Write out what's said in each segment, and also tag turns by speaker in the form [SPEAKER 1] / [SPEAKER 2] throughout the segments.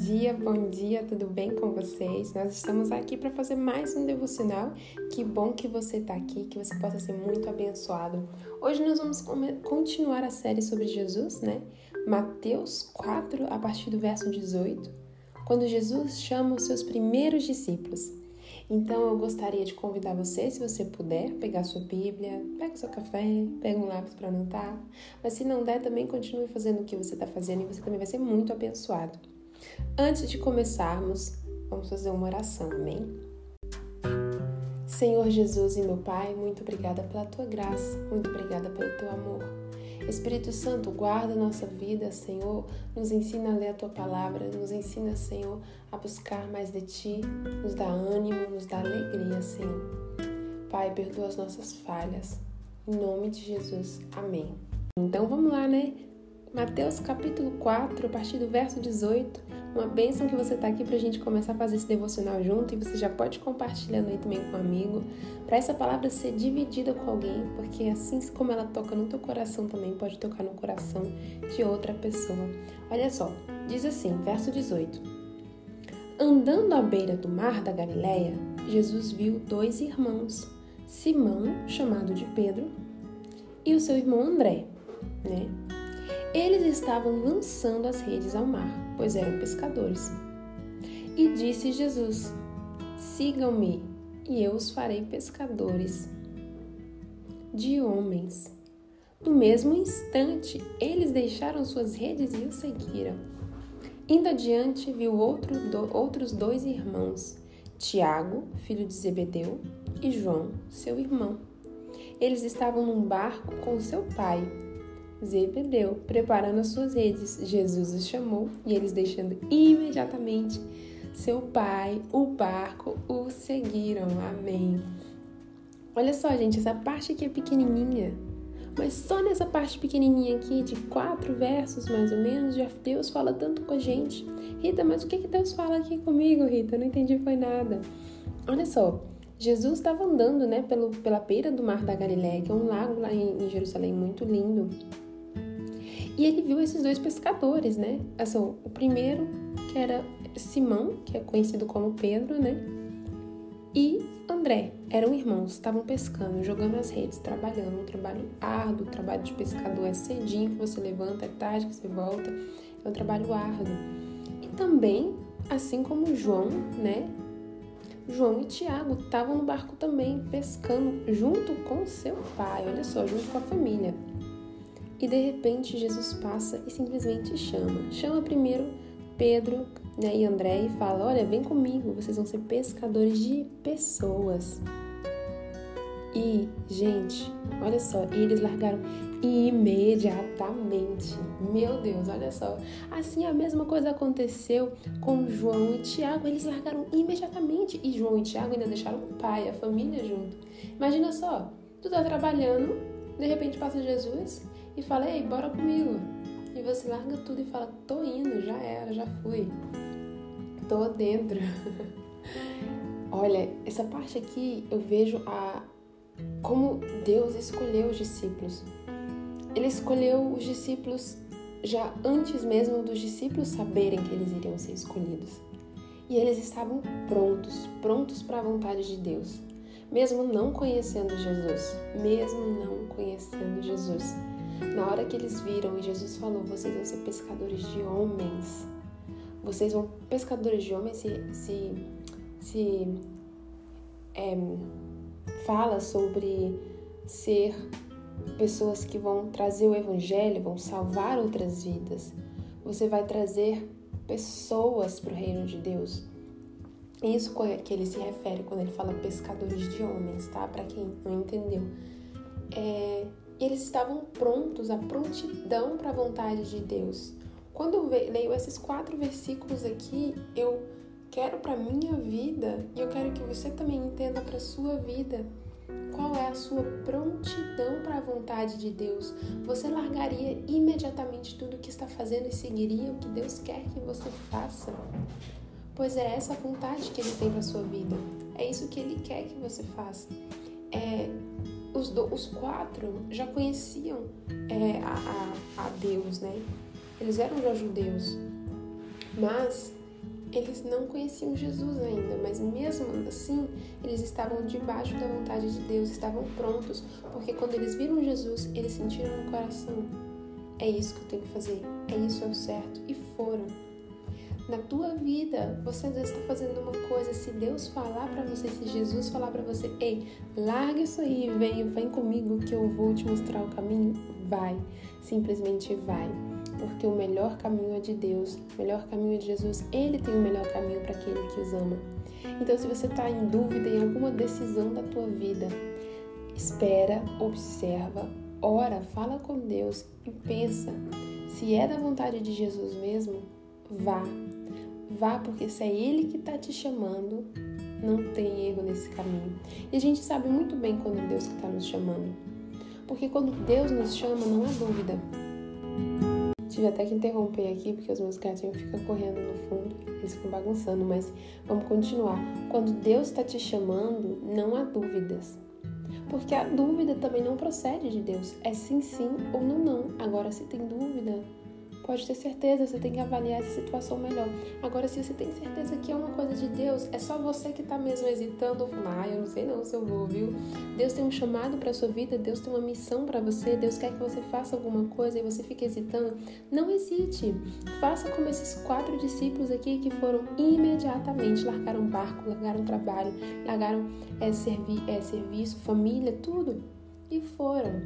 [SPEAKER 1] dia, bom dia, tudo bem com vocês? Nós estamos aqui para fazer mais um devocional. Que bom que você está aqui, que você possa ser muito abençoado. Hoje nós vamos continuar a série sobre Jesus, né? Mateus 4, a partir do verso 18, quando Jesus chama os seus primeiros discípulos. Então eu gostaria de convidar você, se você puder, pegar sua Bíblia, pega o seu café, pega um lápis para anotar. Mas se não der, também continue fazendo o que você está fazendo e você também vai ser muito abençoado. Antes de começarmos, vamos fazer uma oração, amém? Senhor Jesus e meu Pai, muito obrigada pela tua graça, muito obrigada pelo teu amor. Espírito Santo, guarda nossa vida, Senhor. Nos ensina a ler a tua palavra, nos ensina, Senhor, a buscar mais de ti, nos dá ânimo, nos dá alegria, Senhor. Pai, perdoa as nossas falhas. Em nome de Jesus. Amém. Então vamos lá, né? Mateus capítulo 4, a partir do verso 18. Uma bênção que você está aqui para a gente começar a fazer esse devocional junto e você já pode compartilhando aí também com um amigo, para essa palavra ser dividida com alguém, porque assim como ela toca no teu coração também pode tocar no coração de outra pessoa. Olha só, diz assim, verso 18: Andando à beira do mar da Galileia, Jesus viu dois irmãos, Simão, chamado de Pedro, e o seu irmão André, né? Eles estavam lançando as redes ao mar, pois eram pescadores. E disse Jesus: Sigam-me, e eu os farei pescadores de homens. No mesmo instante, eles deixaram suas redes e o seguiram. Indo adiante, viu outro, do, outros dois irmãos, Tiago, filho de Zebedeu, e João, seu irmão. Eles estavam num barco com seu pai Zebedeu, preparando as suas redes. Jesus os chamou e eles, deixando imediatamente seu pai, o barco, o seguiram. Amém. Olha só, gente, essa parte aqui é pequenininha, mas só nessa parte pequenininha aqui, de quatro versos mais ou menos, já Deus fala tanto com a gente. Rita, mas o que, que Deus fala aqui comigo, Rita? Eu não entendi foi nada. Olha só, Jesus estava andando, né, pelo, pela beira do Mar da Galiléia, que é um lago lá em, em Jerusalém muito lindo. E ele viu esses dois pescadores, né? Assim, o primeiro, que era Simão, que é conhecido como Pedro, né? E André, eram irmãos, estavam pescando, jogando as redes, trabalhando, um trabalho árduo, o trabalho de pescador é cedinho que você levanta, é tarde que você volta, é um trabalho árduo. E também, assim como João, né? João e Tiago estavam no barco também, pescando junto com seu pai, olha só, junto com a família. E de repente Jesus passa e simplesmente chama. Chama primeiro Pedro né, e André e fala: Olha, vem comigo, vocês vão ser pescadores de pessoas. E, gente, olha só, eles largaram imediatamente. Meu Deus, olha só. Assim a mesma coisa aconteceu com João e Tiago. Eles largaram imediatamente. E João e Tiago ainda deixaram o pai, a família junto. Imagina só, tu tá trabalhando, de repente passa Jesus e fala: Ei, bora comigo. E você larga tudo e fala: Tô indo, já era, já fui. Tô dentro. Olha, essa parte aqui eu vejo a como Deus escolheu os discípulos. Ele escolheu os discípulos já antes mesmo dos discípulos saberem que eles iriam ser escolhidos. E eles estavam prontos, prontos para a vontade de Deus, mesmo não conhecendo Jesus, mesmo não conhecendo Jesus. Na hora que eles viram e Jesus falou: Vocês vão ser pescadores de homens. Vocês vão. Pescadores de homens se. se, se é, fala sobre ser pessoas que vão trazer o evangelho, vão salvar outras vidas. Você vai trazer pessoas para o reino de Deus. Isso que ele se refere quando ele fala pescadores de homens, tá? Para quem não entendeu. É, eles estavam prontos, a prontidão para a vontade de Deus. Quando eu leio esses quatro versículos aqui, eu quero para minha vida e eu quero que você também entenda para sua vida qual é a sua prontidão para a vontade de Deus. Você largaria imediatamente tudo o que está fazendo e seguiria o que Deus quer que você faça? Pois é essa a vontade que Ele tem para sua vida. É isso que Ele quer que você faça. É os, do, os quatro já conheciam é, a, a, a Deus, né? Eles eram já judeus, mas eles não conheciam Jesus ainda, mas mesmo assim, eles estavam debaixo da vontade de Deus, estavam prontos, porque quando eles viram Jesus, eles sentiram no coração: é isso que eu tenho que fazer, é isso é o certo, e foram. Na tua vida, você já está fazendo uma coisa. Se Deus falar para você, se Jesus falar para você, ei, larga isso aí, vem, vem comigo que eu vou te mostrar o caminho, vai, simplesmente vai porque o melhor caminho é de Deus, o melhor caminho é de Jesus. Ele tem o melhor caminho para aquele que os ama. Então, se você está em dúvida em alguma decisão da tua vida, espera, observa, ora, fala com Deus e pensa. Se é da vontade de Jesus mesmo, vá. Vá, porque se é Ele que está te chamando, não tem erro nesse caminho. E a gente sabe muito bem quando é Deus que está nos chamando. Porque quando Deus nos chama, não há dúvida. Tive até que interromper aqui porque os meus gatinhos ficam correndo no fundo, eles ficam bagunçando, mas vamos continuar. Quando Deus está te chamando, não há dúvidas. Porque a dúvida também não procede de Deus. É sim, sim ou não, não. Agora, se tem dúvida, Pode ter certeza, você tem que avaliar essa situação melhor. Agora, se você tem certeza que é uma coisa de Deus, é só você que está mesmo hesitando, ah, eu não sei não se eu vou, viu? Deus tem um chamado para sua vida, Deus tem uma missão para você, Deus quer que você faça alguma coisa e você fica hesitando. Não hesite. Faça como esses quatro discípulos aqui que foram imediatamente, largaram barco, largaram trabalho, largaram é, servi é, serviço, família, tudo e foram.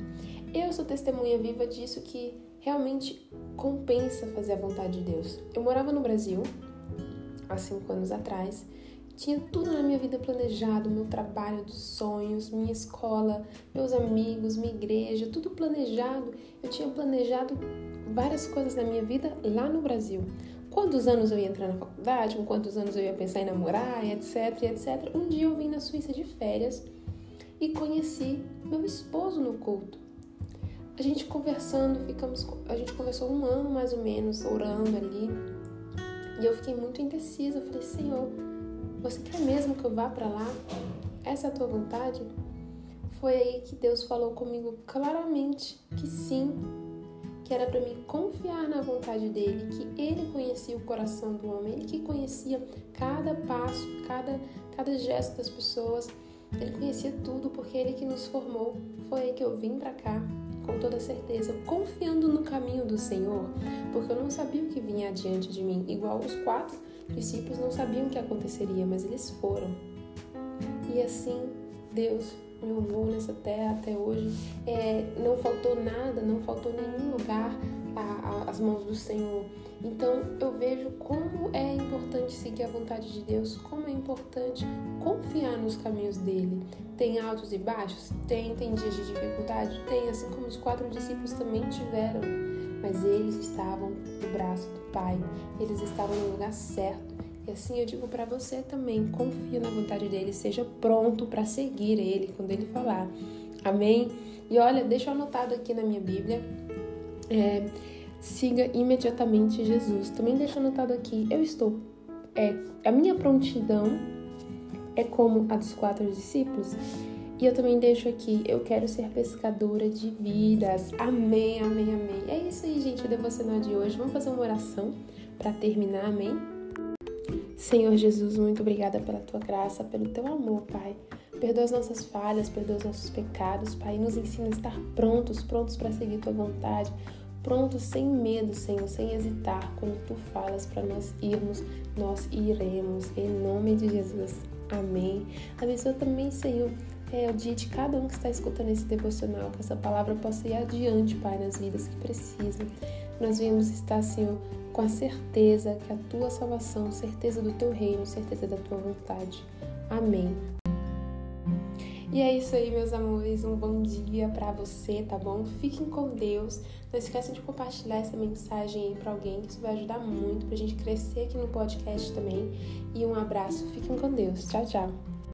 [SPEAKER 1] Eu sou testemunha viva disso que realmente compensa fazer a vontade de Deus. Eu morava no Brasil há cinco anos atrás, tinha tudo na minha vida planejado, meu trabalho dos sonhos, minha escola, meus amigos, minha igreja, tudo planejado. Eu tinha planejado várias coisas na minha vida lá no Brasil. Quantos anos eu ia entrar na faculdade, com quantos anos eu ia pensar em namorar, etc, etc. Um dia eu vim na Suíça de férias e conheci meu esposo no culto a gente conversando, ficamos, a gente conversou um ano mais ou menos, orando ali. E eu fiquei muito indecisa. Eu falei, Senhor, você quer mesmo que eu vá para lá? Essa é a tua vontade? Foi aí que Deus falou comigo claramente que sim, que era para mim confiar na vontade dele, que ele conhecia o coração do homem, ele que conhecia cada passo, cada, cada gesto das pessoas, ele conhecia tudo porque ele que nos formou. Foi aí que eu vim para cá com toda certeza, confiando no caminho do Senhor, porque eu não sabia o que vinha adiante de mim, igual os quatro discípulos não sabiam o que aconteceria, mas eles foram. E assim, Deus me honrou nessa terra até hoje. É, não faltou nada, não faltou nenhum lugar às mãos do Senhor. Então eu vejo como é importante seguir a vontade de Deus, como é importante confiar nos caminhos dele. Tem altos e baixos? Tem, tem dias de dificuldade? Tem, assim como os quatro discípulos também tiveram. Mas eles estavam no braço do Pai, eles estavam no lugar certo. E assim eu digo para você também, confia na vontade dele, seja pronto para seguir ele quando ele falar. Amém? E olha, deixa anotado aqui na minha Bíblia. É, siga imediatamente Jesus. Também deixa anotado aqui, eu estou. É, a minha prontidão é como a dos quatro discípulos. E eu também deixo aqui, eu quero ser pescadora de vidas. Amém, amém, amém. É isso aí, gente, o devocional de hoje. Vamos fazer uma oração para terminar, amém? Senhor Jesus, muito obrigada pela tua graça, pelo teu amor, Pai. Perdoa as nossas falhas, perdoa os nossos pecados, Pai. Nos ensina a estar prontos, prontos para seguir tua vontade prontos sem medo, Senhor, sem hesitar. Quando tu falas para nós irmos, nós iremos. Em nome de Jesus. Amém. Abençoa também, Senhor, é o dia de cada um que está escutando esse devocional, que essa palavra possa ir adiante, Pai, nas vidas que precisam. Nós viemos estar, Senhor, com a certeza que a tua salvação, certeza do teu reino, certeza da tua vontade. Amém. E é isso aí, meus amores. Um bom dia para você, tá bom? Fiquem com Deus. Não esqueça de compartilhar essa mensagem aí para alguém, que isso vai ajudar muito pra gente crescer aqui no podcast também. E um abraço. Fiquem com Deus. Tchau, tchau.